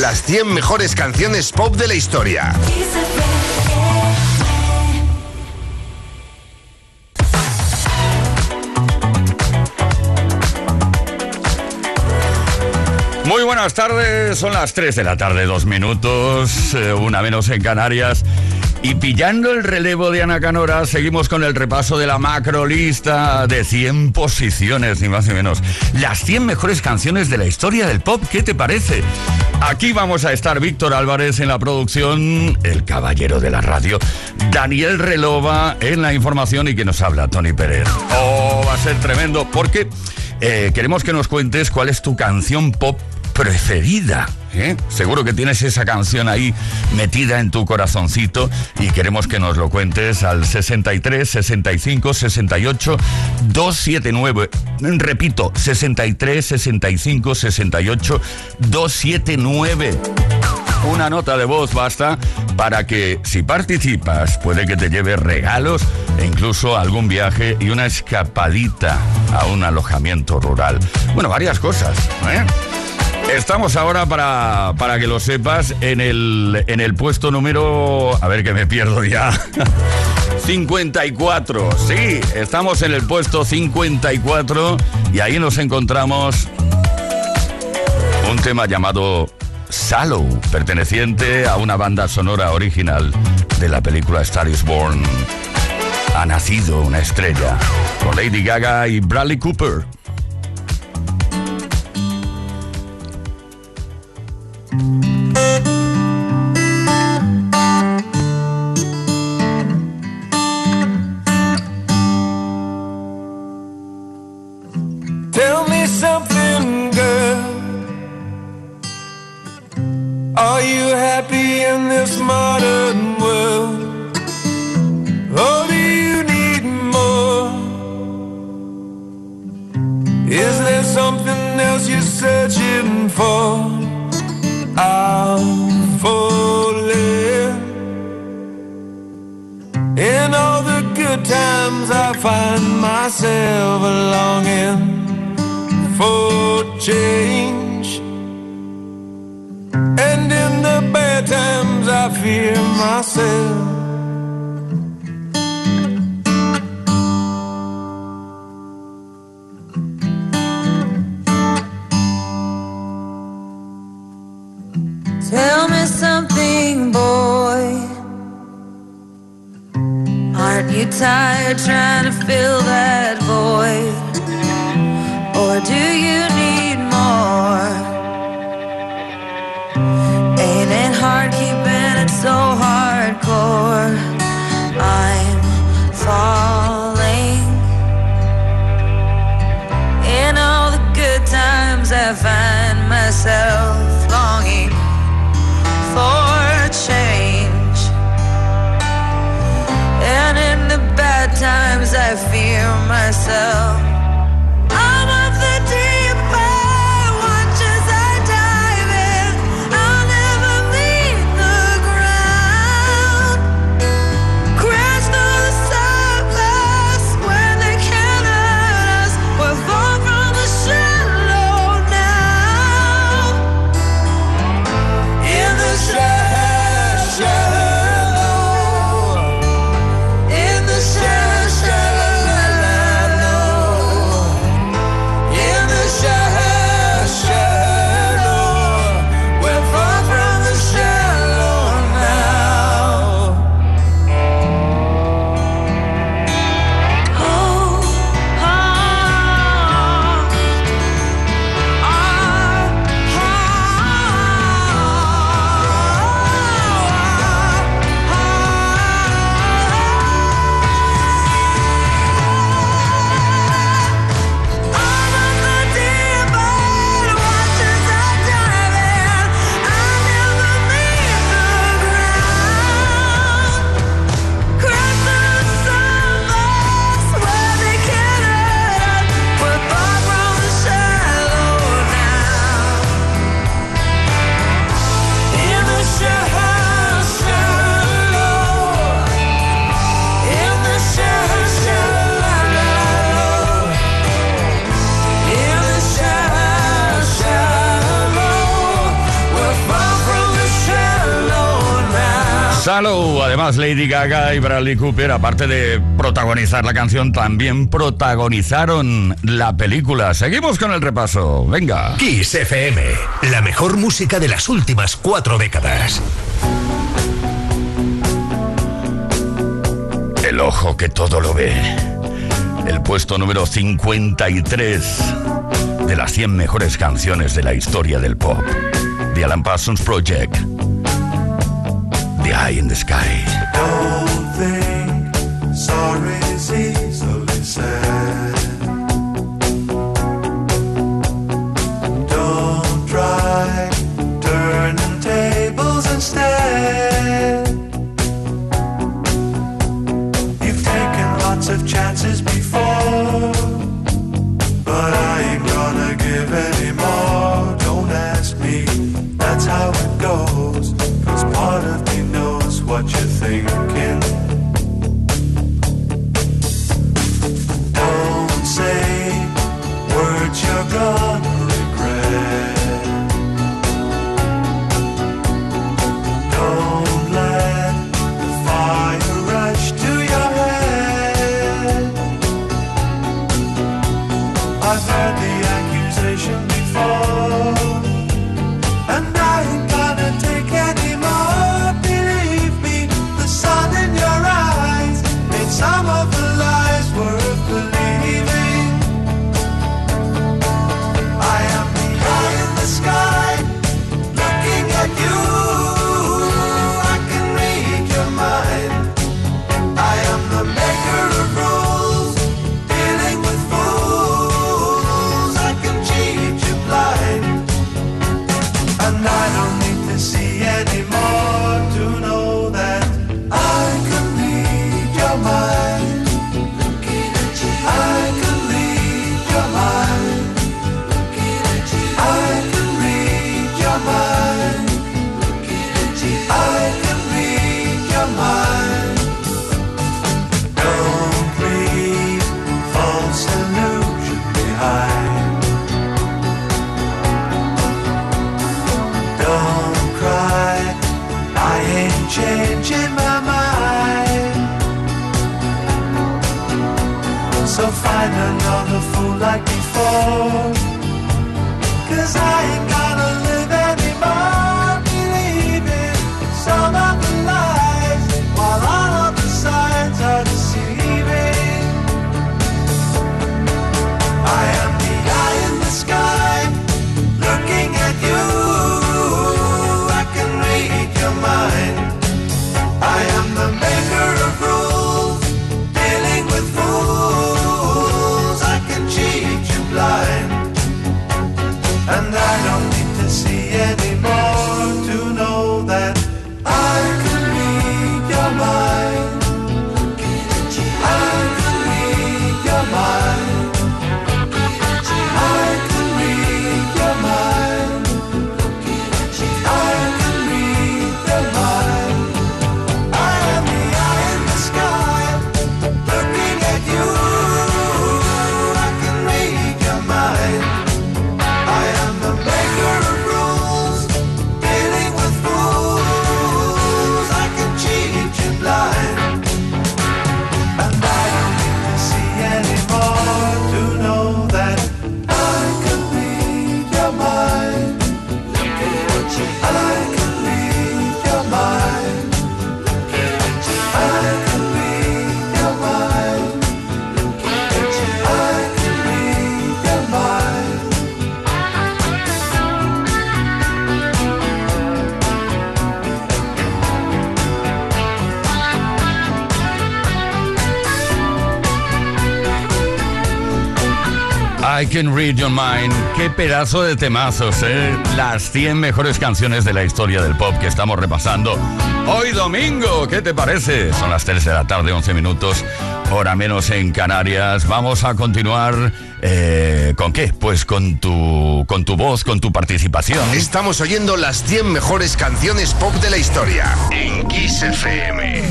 Las 100 mejores canciones pop de la historia. Muy buenas tardes, son las 3 de la tarde, dos minutos, eh, una menos en Canarias. Y pillando el relevo de Ana Canora, seguimos con el repaso de la macrolista de 100 posiciones, ni más ni menos. Las 100 mejores canciones de la historia del pop, ¿qué te parece? Aquí vamos a estar Víctor Álvarez en la producción, el caballero de la radio, Daniel Relova en la información y que nos habla Tony Pérez. Oh, va a ser tremendo porque eh, queremos que nos cuentes cuál es tu canción pop preferida. ¿eh? Seguro que tienes esa canción ahí metida en tu corazoncito y queremos que nos lo cuentes al 63 65 68 279. Repito, 63 65 68 279. Una nota de voz basta para que si participas puede que te lleve regalos e incluso algún viaje y una escapadita a un alojamiento rural. Bueno, varias cosas. ¿eh? Estamos ahora, para, para que lo sepas, en el, en el puesto número... A ver que me pierdo ya. 54. Sí, estamos en el puesto 54 y ahí nos encontramos un tema llamado Sallow, perteneciente a una banda sonora original de la película Star is Born. Ha nacido una estrella con Lady Gaga y Bradley Cooper. I feel myself. Shallow. Además, Lady Gaga y Bradley Cooper, aparte de protagonizar la canción, también protagonizaron la película. Seguimos con el repaso. Venga. Kiss FM, la mejor música de las últimas cuatro décadas. El ojo que todo lo ve. El puesto número 53 de las 100 mejores canciones de la historia del pop. The Alan Parsons Project. the eye in the sky. Don't think sorry's easy. Can Read Your Mind. Qué pedazo de temazos, ¿eh? Las 100 mejores canciones de la historia del pop que estamos repasando hoy domingo. ¿Qué te parece? Son las 3 de la tarde, 11 minutos, hora menos en Canarias. Vamos a continuar. Eh, ¿Con qué? Pues con tu, con tu voz, con tu participación. Estamos oyendo las 100 mejores canciones pop de la historia en Kiss FM.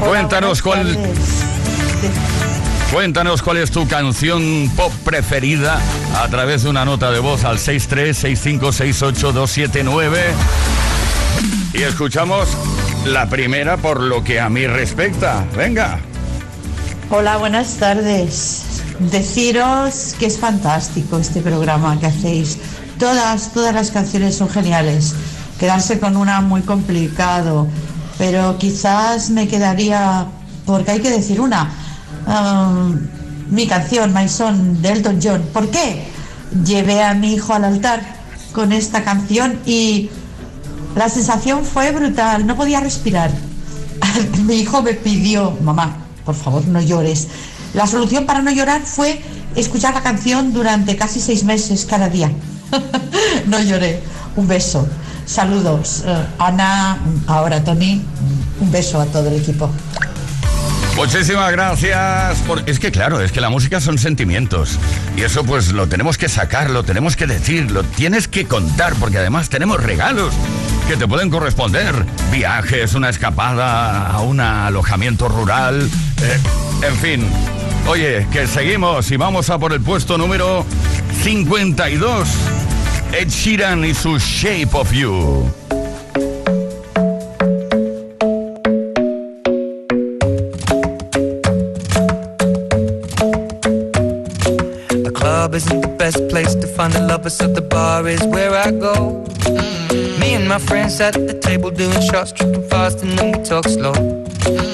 Cuéntanos cuál, Cuéntanos cuál es tu canción pop preferida a través de una nota de voz al 636568279. Y escuchamos la primera por lo que a mí respecta. Venga. Hola, buenas tardes. Deciros que es fantástico este programa que hacéis. Todas, todas las canciones son geniales. Quedarse con una muy complicado, pero quizás me quedaría, porque hay que decir una, um, mi canción, My Son, de Elton John. ¿Por qué? Llevé a mi hijo al altar con esta canción y la sensación fue brutal, no podía respirar. mi hijo me pidió, mamá, por favor no llores. La solución para no llorar fue escuchar la canción durante casi seis meses cada día. no lloré. Un beso. Saludos. Eh, Ana, ahora Tony, un beso a todo el equipo. Muchísimas gracias. Por... Es que claro, es que la música son sentimientos. Y eso pues lo tenemos que sacar, lo tenemos que decir, lo tienes que contar, porque además tenemos regalos que te pueden corresponder. Viajes, una escapada a un alojamiento rural. eh, en fin. Oye, que seguimos y vamos a por el puesto número 52. Ed Sheeran y su Shape of You. Best place to find the lovers, so the bar is where I go. Me and my friends at the table doing shots, tripping fast, and then we talk slow. And you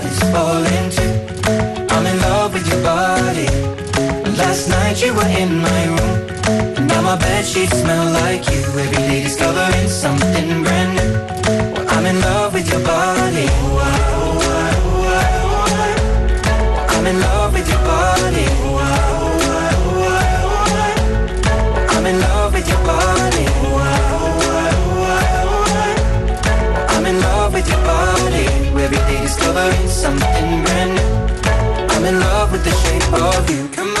night you were in my room. And now my bed sheets smell like you. Every day discovering something brand new. Well, I'm in love with your body. I'm in love with your body. I'm in love with your body. I'm in love with your body. Every day discovering something brand new. I'm in love with the shape of you. Come on,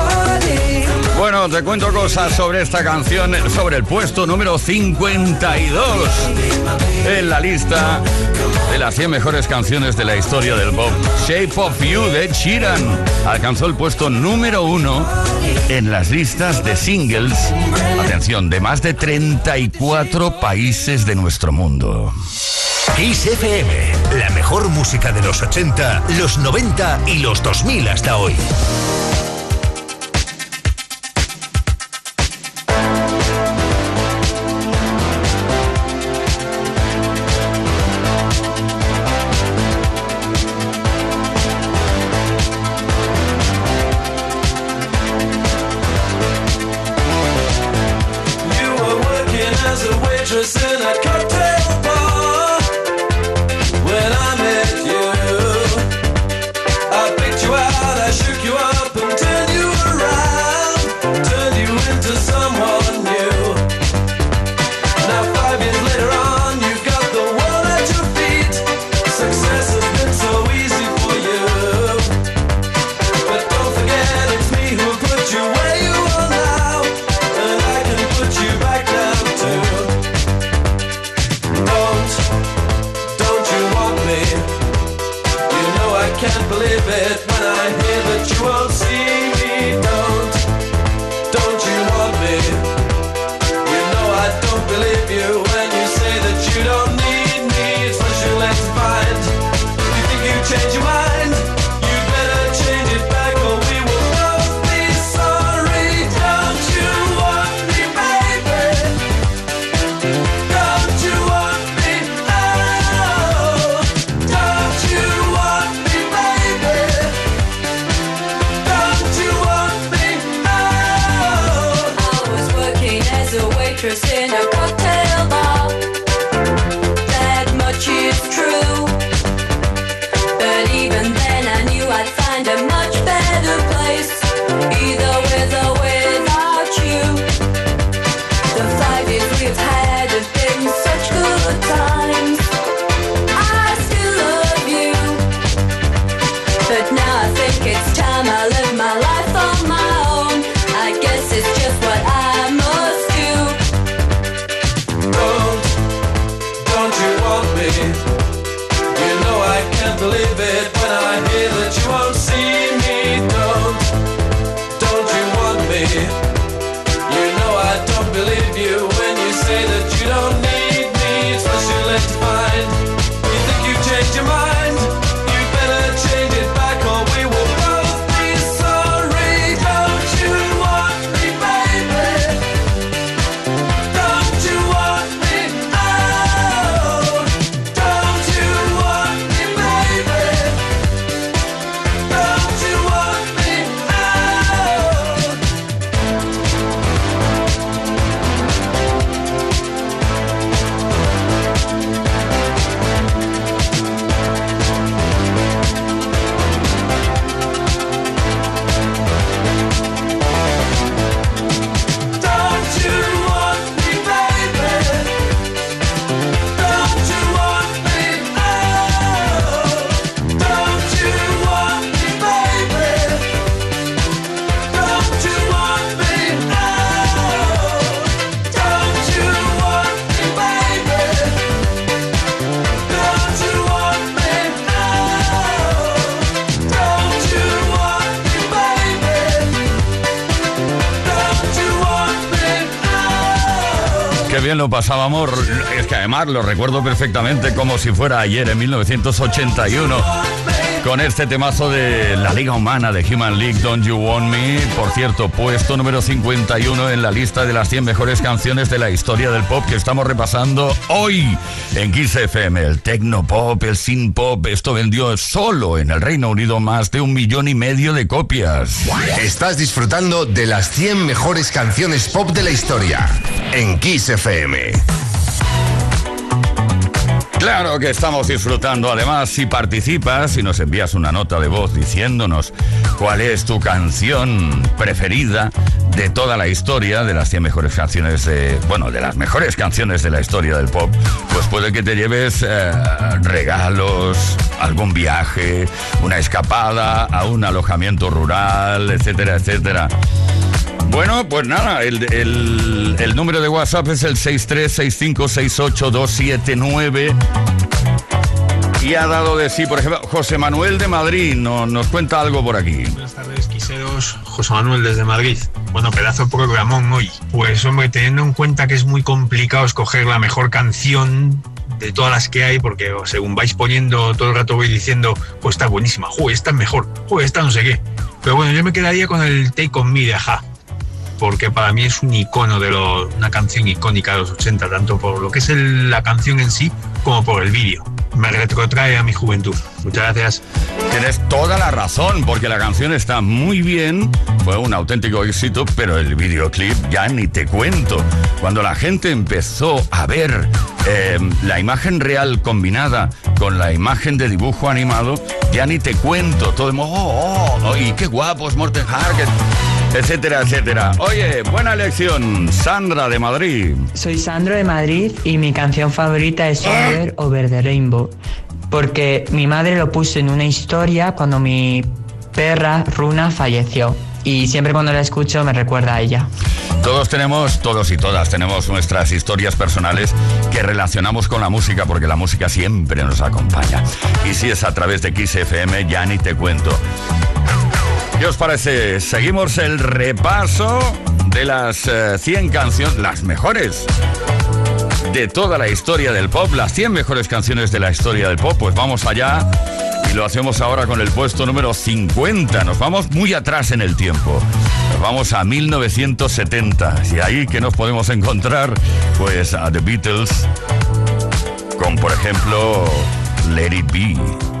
Bueno, te cuento cosas sobre esta canción, sobre el puesto número 52 en la lista de las 100 mejores canciones de la historia del pop. Shape of You de Sheeran alcanzó el puesto número uno en las listas de singles, atención, de más de 34 países de nuestro mundo. Kiss FM, la mejor música de los 80, los 90 y los 2000 hasta hoy. Lo pasábamos. Es que además lo recuerdo perfectamente como si fuera ayer, en 1981. Con este temazo de la Liga Humana de Human League, Don't You Want Me. Por cierto, puesto número 51 en la lista de las 100 mejores canciones de la historia del pop que estamos repasando hoy en Kiss FM. El techno pop, el synth pop, esto vendió solo en el Reino Unido más de un millón y medio de copias. Estás disfrutando de las 100 mejores canciones pop de la historia en Kiss FM. Claro que estamos disfrutando. Además, si participas y nos envías una nota de voz diciéndonos cuál es tu canción preferida de toda la historia, de las 100 mejores canciones de, bueno, de las mejores canciones de la historia del pop, pues puede que te lleves eh, regalos, algún viaje, una escapada a un alojamiento rural, etcétera, etcétera. Bueno, pues nada, el, el- número de WhatsApp es el 636568279. Y ha dado de sí, por ejemplo, José Manuel de Madrid no- nos cuenta algo por aquí. Buenas tardes, quiseros. José Manuel desde Madrid. Bueno, pedazo de programón hoy. Pues, hombre, teniendo en cuenta que es muy complicado escoger la mejor canción de todas las que hay, porque según vais poniendo todo el rato voy diciendo, pues está buenísima, joder, esta es mejor, joder, esta no sé qué. Pero bueno, yo me quedaría con el Take On Me de Aja, porque para mí es un icono de lo, una canción icónica de los 80, tanto por lo que es la canción en sí como por el vídeo. Me retrotrae a mi juventud. Muchas gracias. Tienes toda la razón, porque la canción está muy bien, fue un auténtico éxito, pero el videoclip ya ni te cuento. Cuando la gente empezó a ver eh, la imagen real combinada con la imagen de dibujo animado, ya ni te cuento. Todo el mundo, oh, oh, oh, y qué guapos, Morten Harket, etcétera, etcétera. Oye, buena elección, Sandra de Madrid. Soy Sandro de Madrid y mi canción favorita es Somewhere Over the Rainbow. Porque mi madre lo puso en una historia cuando mi perra Runa falleció. Y siempre cuando la escucho me recuerda a ella. Todos tenemos, todos y todas tenemos nuestras historias personales que relacionamos con la música porque la música siempre nos acompaña. Y si es a través de Kiss FM, ya ni te cuento. ¿Qué os parece? Seguimos el repaso de las eh, 100 canciones, las mejores de toda la historia del pop, las 100 mejores canciones de la historia del pop. Pues vamos allá y lo hacemos ahora con el puesto número 50. Nos vamos muy atrás en el tiempo. Nos vamos a 1970. Y ahí que nos podemos encontrar, pues a The Beatles, con por ejemplo Let It Be.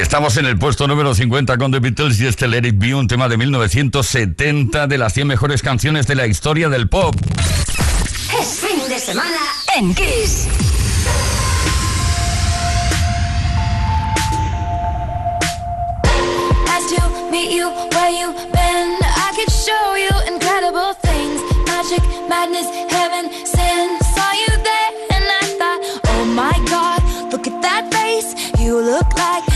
Estamos en el puesto número 50 con The Beatles y este Let It Be, un tema de 1970 de las 100 mejores canciones de la historia del pop. Es fin de semana en Kiss. You where you been. I could show you incredible things. Magic, madness, heaven, sin. Saw you there and I thought, oh my god, look at that face. You look like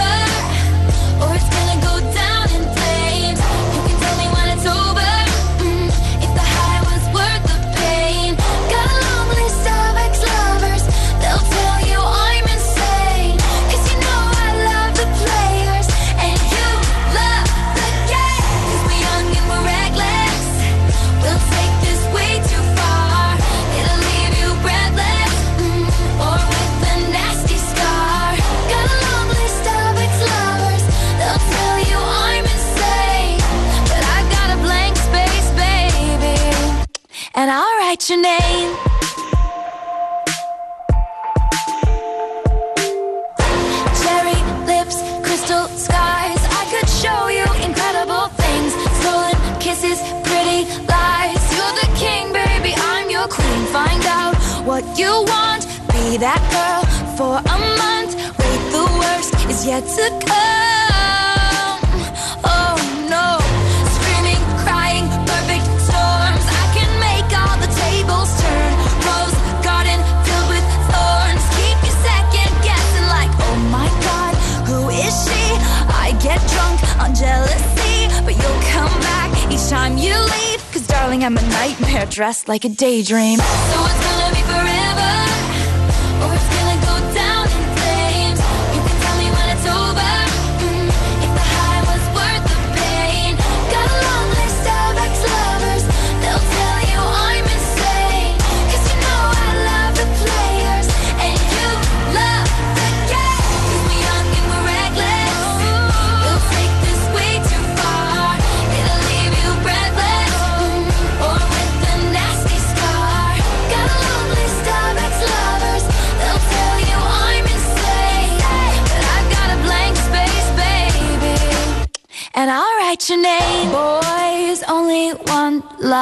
like a daydream.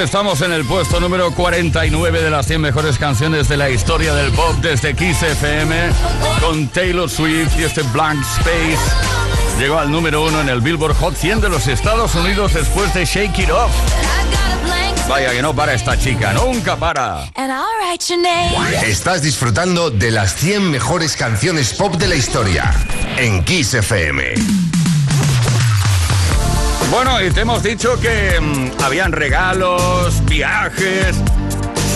Estamos en el puesto número 49 de las 100 mejores canciones de la historia del pop desde Kiss FM con Taylor Swift y este Blank Space. Llegó al número uno en el Billboard Hot 100 de los Estados Unidos después de Shake It Off. Vaya que no para esta chica, nunca para. Estás disfrutando de las 100 mejores canciones pop de la historia en Kiss FM. Bueno, y te hemos dicho que mm, habían regalos, viajes.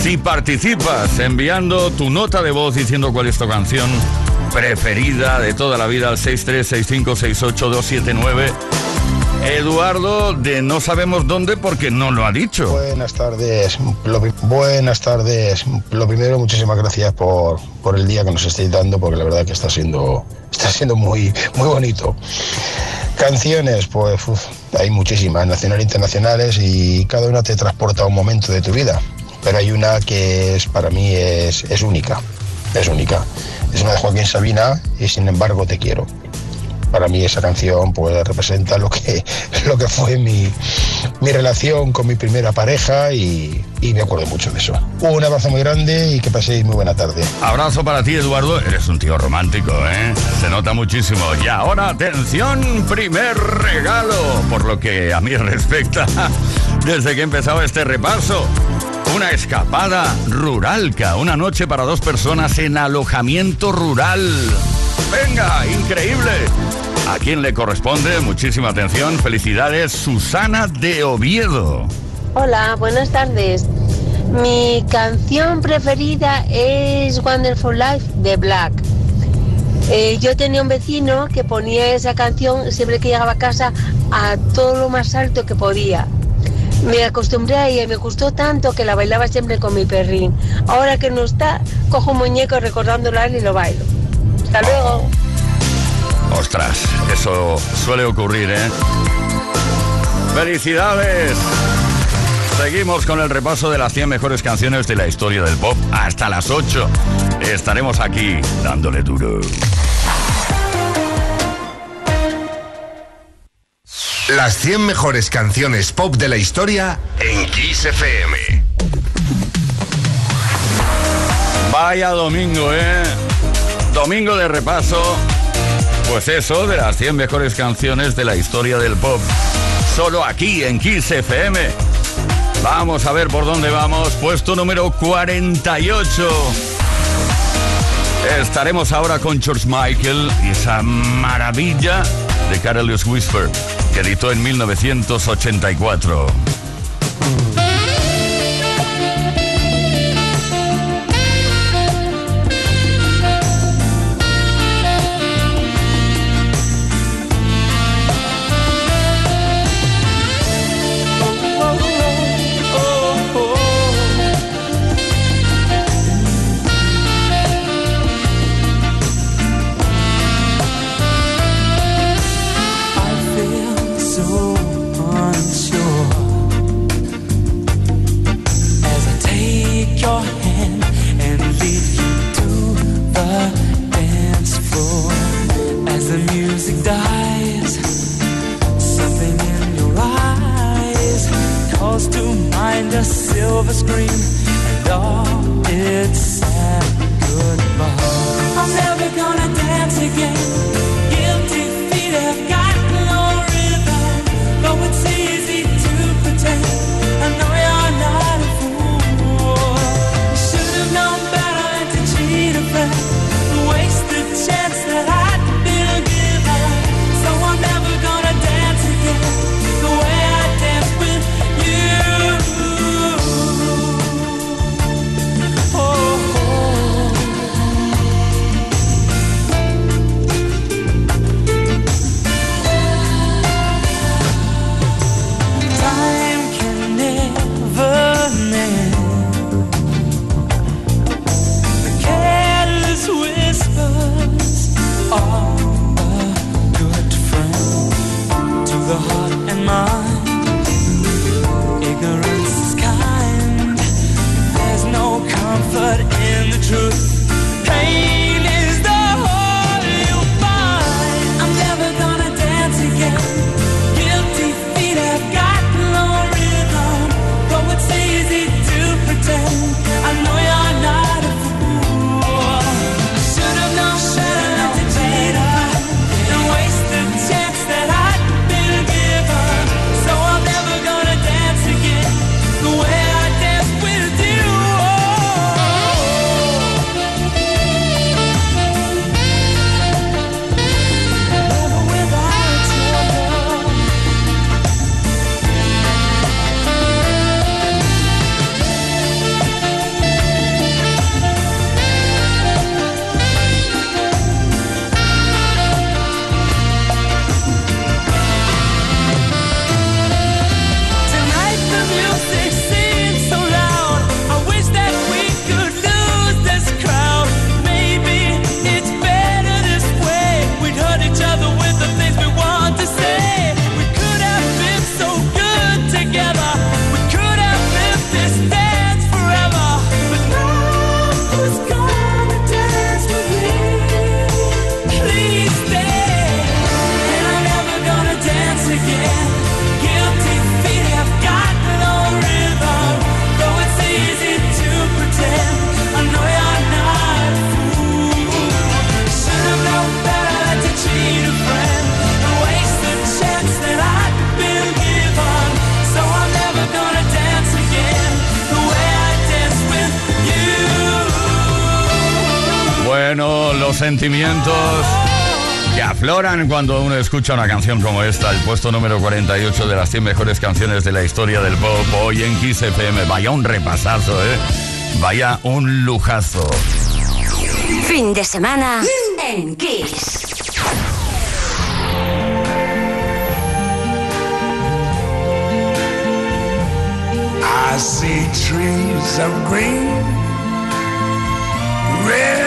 Si participas enviando tu nota de voz diciendo cuál es tu canción preferida de toda la vida al 636568279, Eduardo de no sabemos dónde porque no lo ha dicho. Buenas tardes, Lo buenas tardes. Lo primero, muchísimas gracias por, por el día que nos estáis dando, porque la verdad que está siendo, está siendo muy, muy bonito. Canciones, pues hay muchísimas, nacionales e internacionales, y cada una te transporta a un momento de tu vida. Pero hay una que es para mí es, es única, es única. Es una de Joaquín Sabina y sin embargo te quiero. Para mí esa canción pues representa lo que, lo que fue mi, mi relación con mi primera pareja y, y me acuerdo mucho de eso. Un abrazo muy grande y que paséis muy buena tarde. Abrazo para ti, Eduardo. Eres un tío romántico, ¿eh? Se nota muchísimo. Y ahora, atención, primer regalo. Por lo que a mí respecta, desde que he empezado este repaso. Una escapada ruralca, una noche para dos personas en alojamiento rural. Venga, increíble. ¿A quién le corresponde? Muchísima atención. Felicidades, Susana de Oviedo. Hola, buenas tardes. Mi canción preferida es Wonderful Life de Black. Eh, yo tenía un vecino que ponía esa canción siempre que llegaba a casa a todo lo más alto que podía. Me acostumbré a ella y me gustó tanto que la bailaba siempre con mi perrín. Ahora que no está, cojo un muñeco recordándola y lo bailo. Hasta luego. Ostras, eso suele ocurrir, ¿eh? ¡Felicidades! Seguimos con el repaso de las 100 mejores canciones de la historia del pop hasta las 8. Estaremos aquí dándole duro. Las 100 mejores canciones pop de la historia en Kiss FM. Vaya domingo, ¿eh? Domingo de repaso. Pues eso, de las 100 mejores canciones de la historia del pop. Solo aquí en Kiss FM. Vamos a ver por dónde vamos. Puesto número 48. Estaremos ahora con George Michael y esa maravilla de Careless Whisper que editó en 1984. Sentimientos que afloran cuando uno escucha una canción como esta, el puesto número 48 de las 100 mejores canciones de la historia del pop, hoy en Kiss FM. Vaya un repasazo, ¿eh? Vaya un lujazo. Fin de semana en Kiss. I see trees of green, red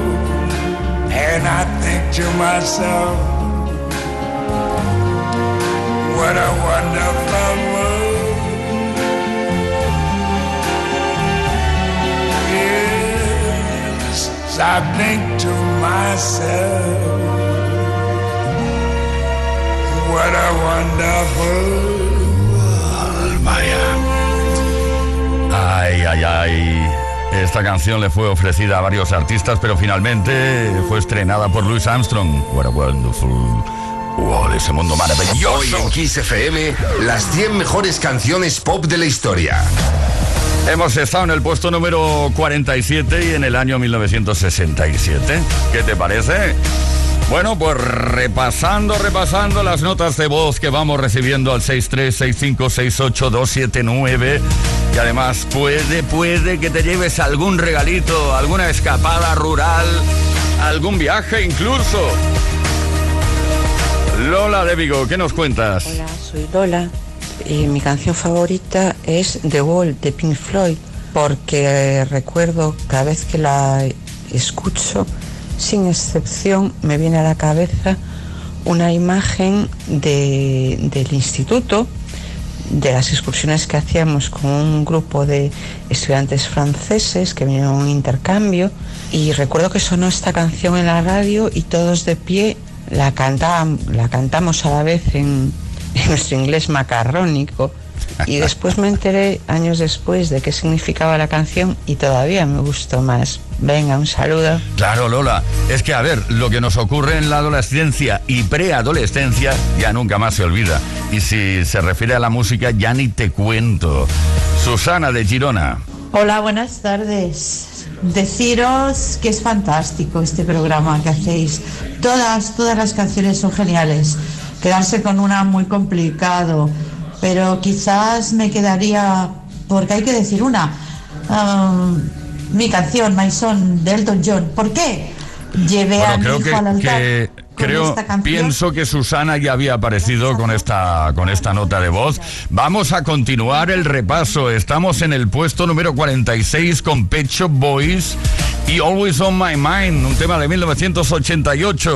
And I think to myself, what a wonderful world. Yes, I think to myself, what a wonderful world, Miami. Ay, ay, ay. Esta canción le fue ofrecida a varios artistas, pero finalmente fue estrenada por Louis Armstrong. What a wonderful world, ese mundo Hoy maravilloso. en Kiss FM, las 100 mejores canciones pop de la historia. Hemos estado en el puesto número 47 y en el año 1967. ¿Qué te parece? Bueno, pues repasando, repasando las notas de voz que vamos recibiendo al 636568279 y además puede, puede que te lleves algún regalito, alguna escapada rural, algún viaje incluso. Lola de Vigo, ¿qué nos cuentas? Hola, soy Lola y mi canción favorita es The Wall de Pink Floyd porque recuerdo cada vez que la escucho, sin excepción, me viene a la cabeza una imagen de- del instituto, de las excursiones que hacíamos con un grupo de estudiantes franceses que vinieron a un intercambio. Y recuerdo que sonó esta canción en la radio y todos de pie la, cantábam- la cantamos a la vez en nuestro inglés macarrónico y después me enteré años después de qué significaba la canción y todavía me gustó más. Venga, un saludo. Claro, Lola. Es que, a ver, lo que nos ocurre en la adolescencia y preadolescencia ya nunca más se olvida. Y si se refiere a la música, ya ni te cuento. Susana de Girona. Hola, buenas tardes. Deciros que es fantástico este programa que hacéis. Todas, todas las canciones son geniales. Quedarse con una muy complicado, pero quizás me quedaría, porque hay que decir una, um, mi canción, My Son, de Elton John. ¿Por qué? Llevé a Bueno, mi creo hijo al que, altar que- creo, pienso que Susana ya había aparecido con esta, con esta nota de voz. Vamos a continuar el repaso. Estamos en el puesto número 46 con Pet Shop Boys y Always on My Mind, un tema de 1988.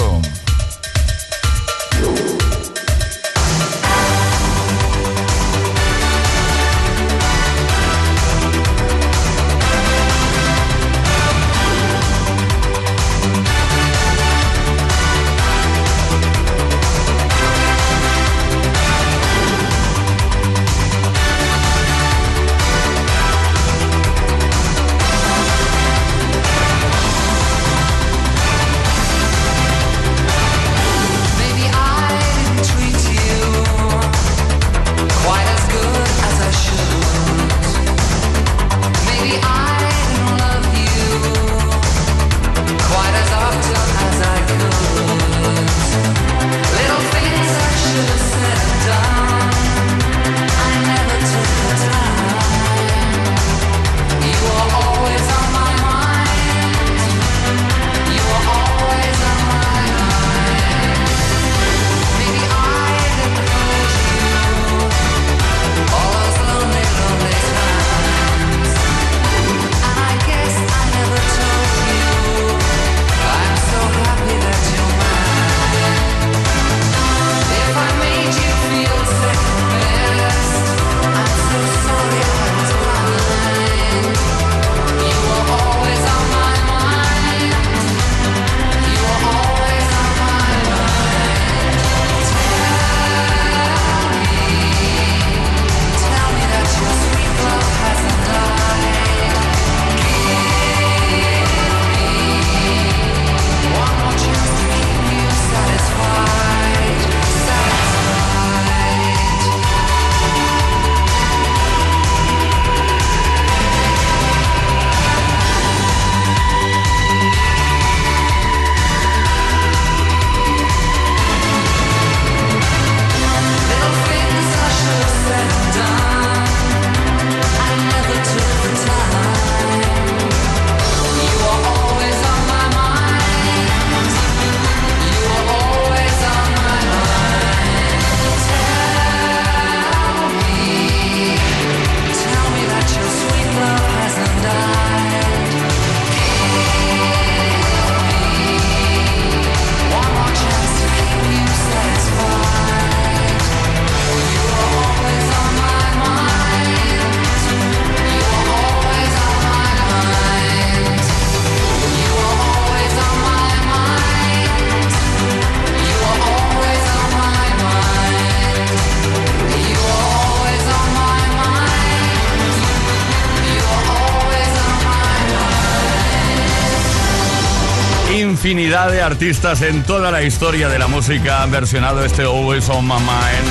Infinidad de artistas en toda la historia de la música han versionado este Always on My Mind.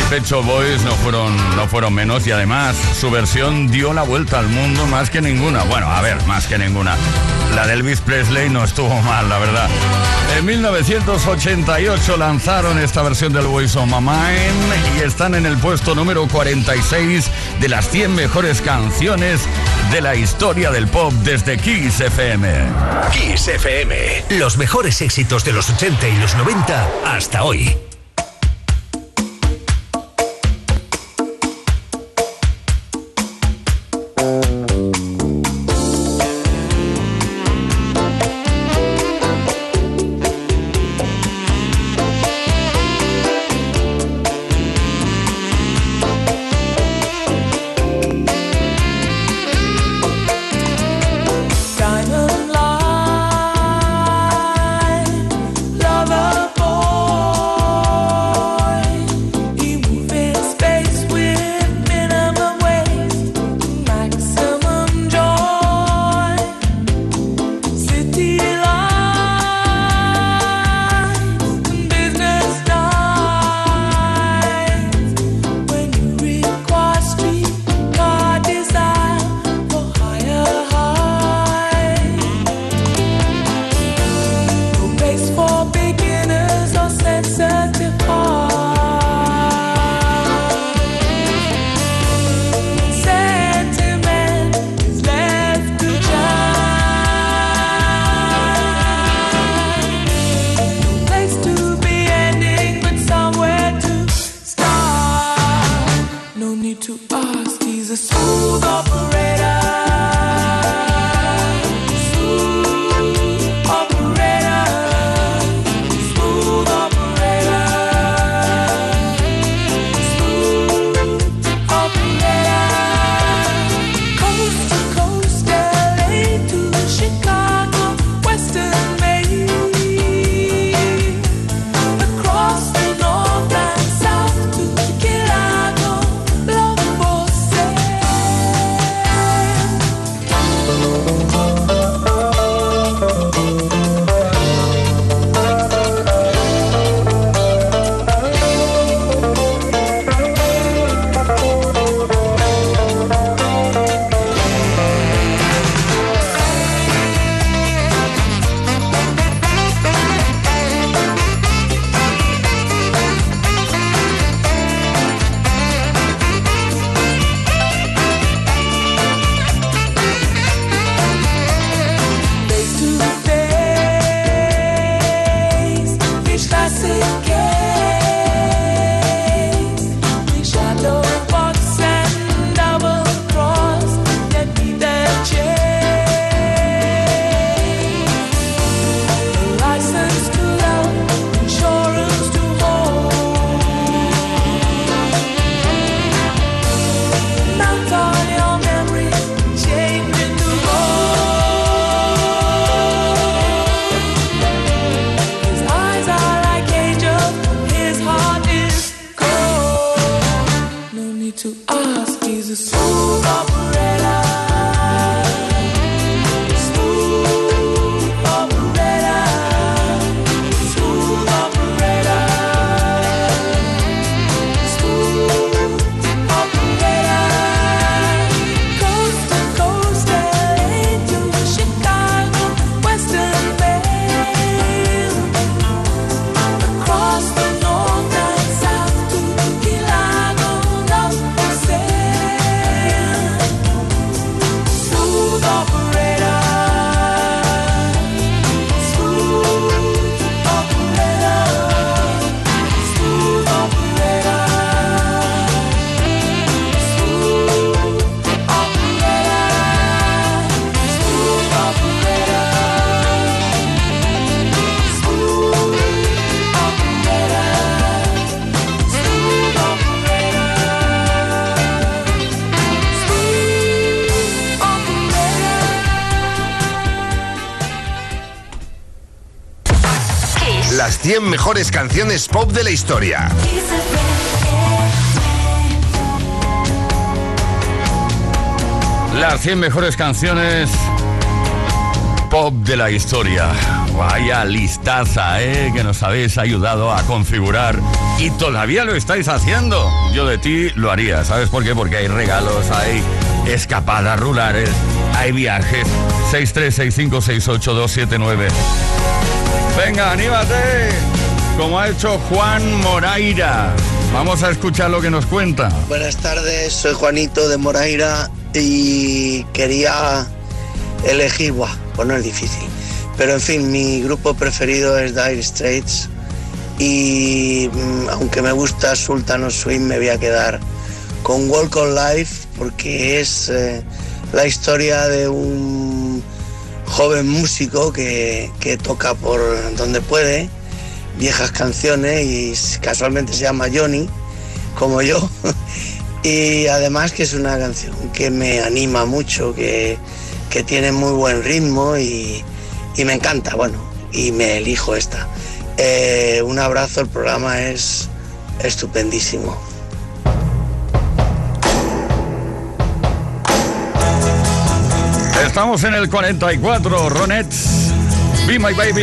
Y Pecho Boys no fueron, no fueron menos y además su versión dio la vuelta al mundo más que ninguna. Bueno, a ver, más que ninguna. La de Elvis Presley no estuvo mal, la verdad. En 1988 lanzaron esta versión del Always on My Mind y están en el puesto número 46 de las 100 mejores canciones de la historia del pop desde Kiss FM. Kiss FM. Los mejores éxitos de los 80 y los 90 hasta hoy. Canciones pop de la historia. Las 100 mejores canciones pop de la historia. Vaya listaza, ¿eh? Que nos habéis ayudado a configurar y todavía lo estáis haciendo. Yo de ti lo haría, ¿sabes por qué? Porque hay regalos, hay escapadas rurales, hay viajes. 636568279. Venga, anímate. Como ha hecho Juan Moraira. Vamos a escuchar lo que nos cuenta. Buenas tardes, soy Juanito de Moraira y quería elegir, buah, pues no es difícil. Pero en fin, mi grupo preferido es Dire Straits y mm, aunque me gusta Sultan of Swing me voy a quedar con Walk on Life porque es eh, la historia de un joven músico que, que toca por donde puede viejas canciones y casualmente se llama Johnny, como yo. Y además que es una canción que me anima mucho, que, que tiene muy buen ritmo y, y me encanta, bueno, y me elijo esta. Eh, un abrazo, el programa es estupendísimo. Estamos en el 44, Ronettes. Be My Baby.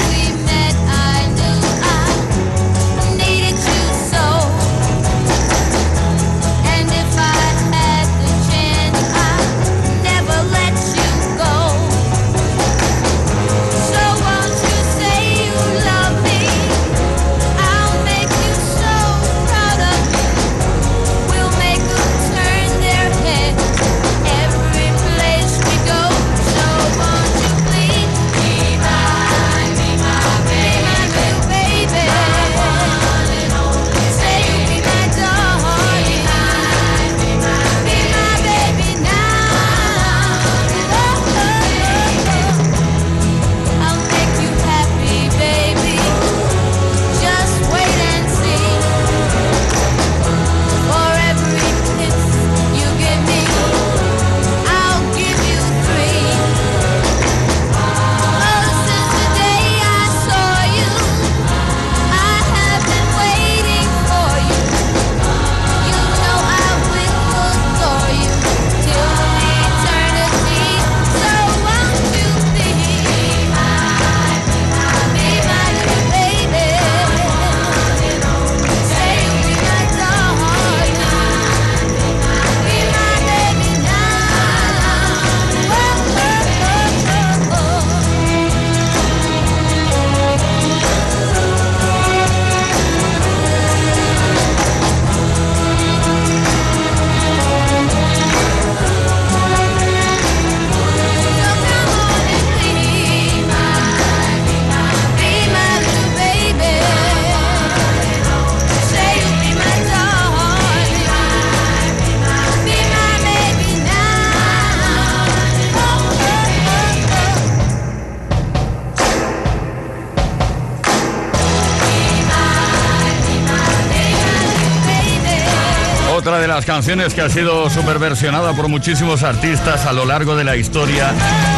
Otra de las canciones que ha sido superversionada por muchísimos artistas a lo largo de la historia,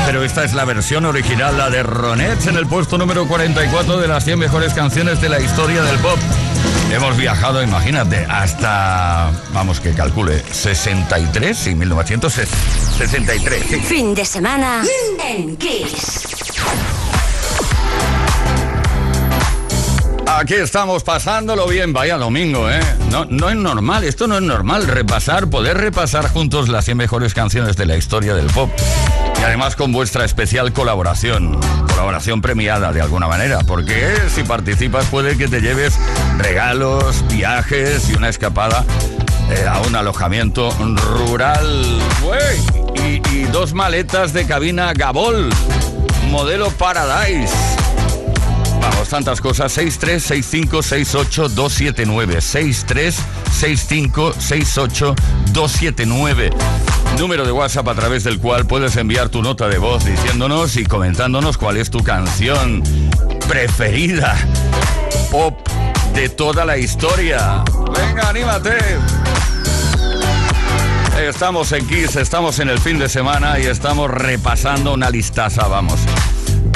pero esta es la versión original, la de Ronettes, en el puesto número 44 de las 100 mejores canciones de la historia del pop. Hemos viajado, imagínate, hasta, vamos que calcule, 63, sí, 1963. sí. Fin de semana en Kiss. Aquí estamos pasándolo bien, vaya domingo, ¿eh? No, no es normal, esto no es normal, repasar, poder repasar juntos las 100 mejores canciones de la historia del pop. Y además con vuestra especial colaboración, colaboración premiada de alguna manera, porque si participas puede que te lleves regalos, viajes y una escapada eh, a un alojamiento rural. Y, y dos maletas de cabina Gabol, modelo Paradise. Vamos, tantas cosas. 636568279. 636568279. Número de WhatsApp a través del cual puedes enviar tu nota de voz diciéndonos y comentándonos cuál es tu canción preferida. Pop de toda la historia. Venga, anímate. Estamos en Kiss, estamos en el fin de semana y estamos repasando una listaza, vamos.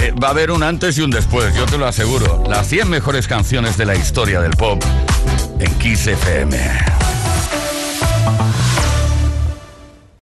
Eh, va a haber un antes y un después, yo te lo aseguro. Las 100 mejores canciones de la historia del pop en Kiss FM.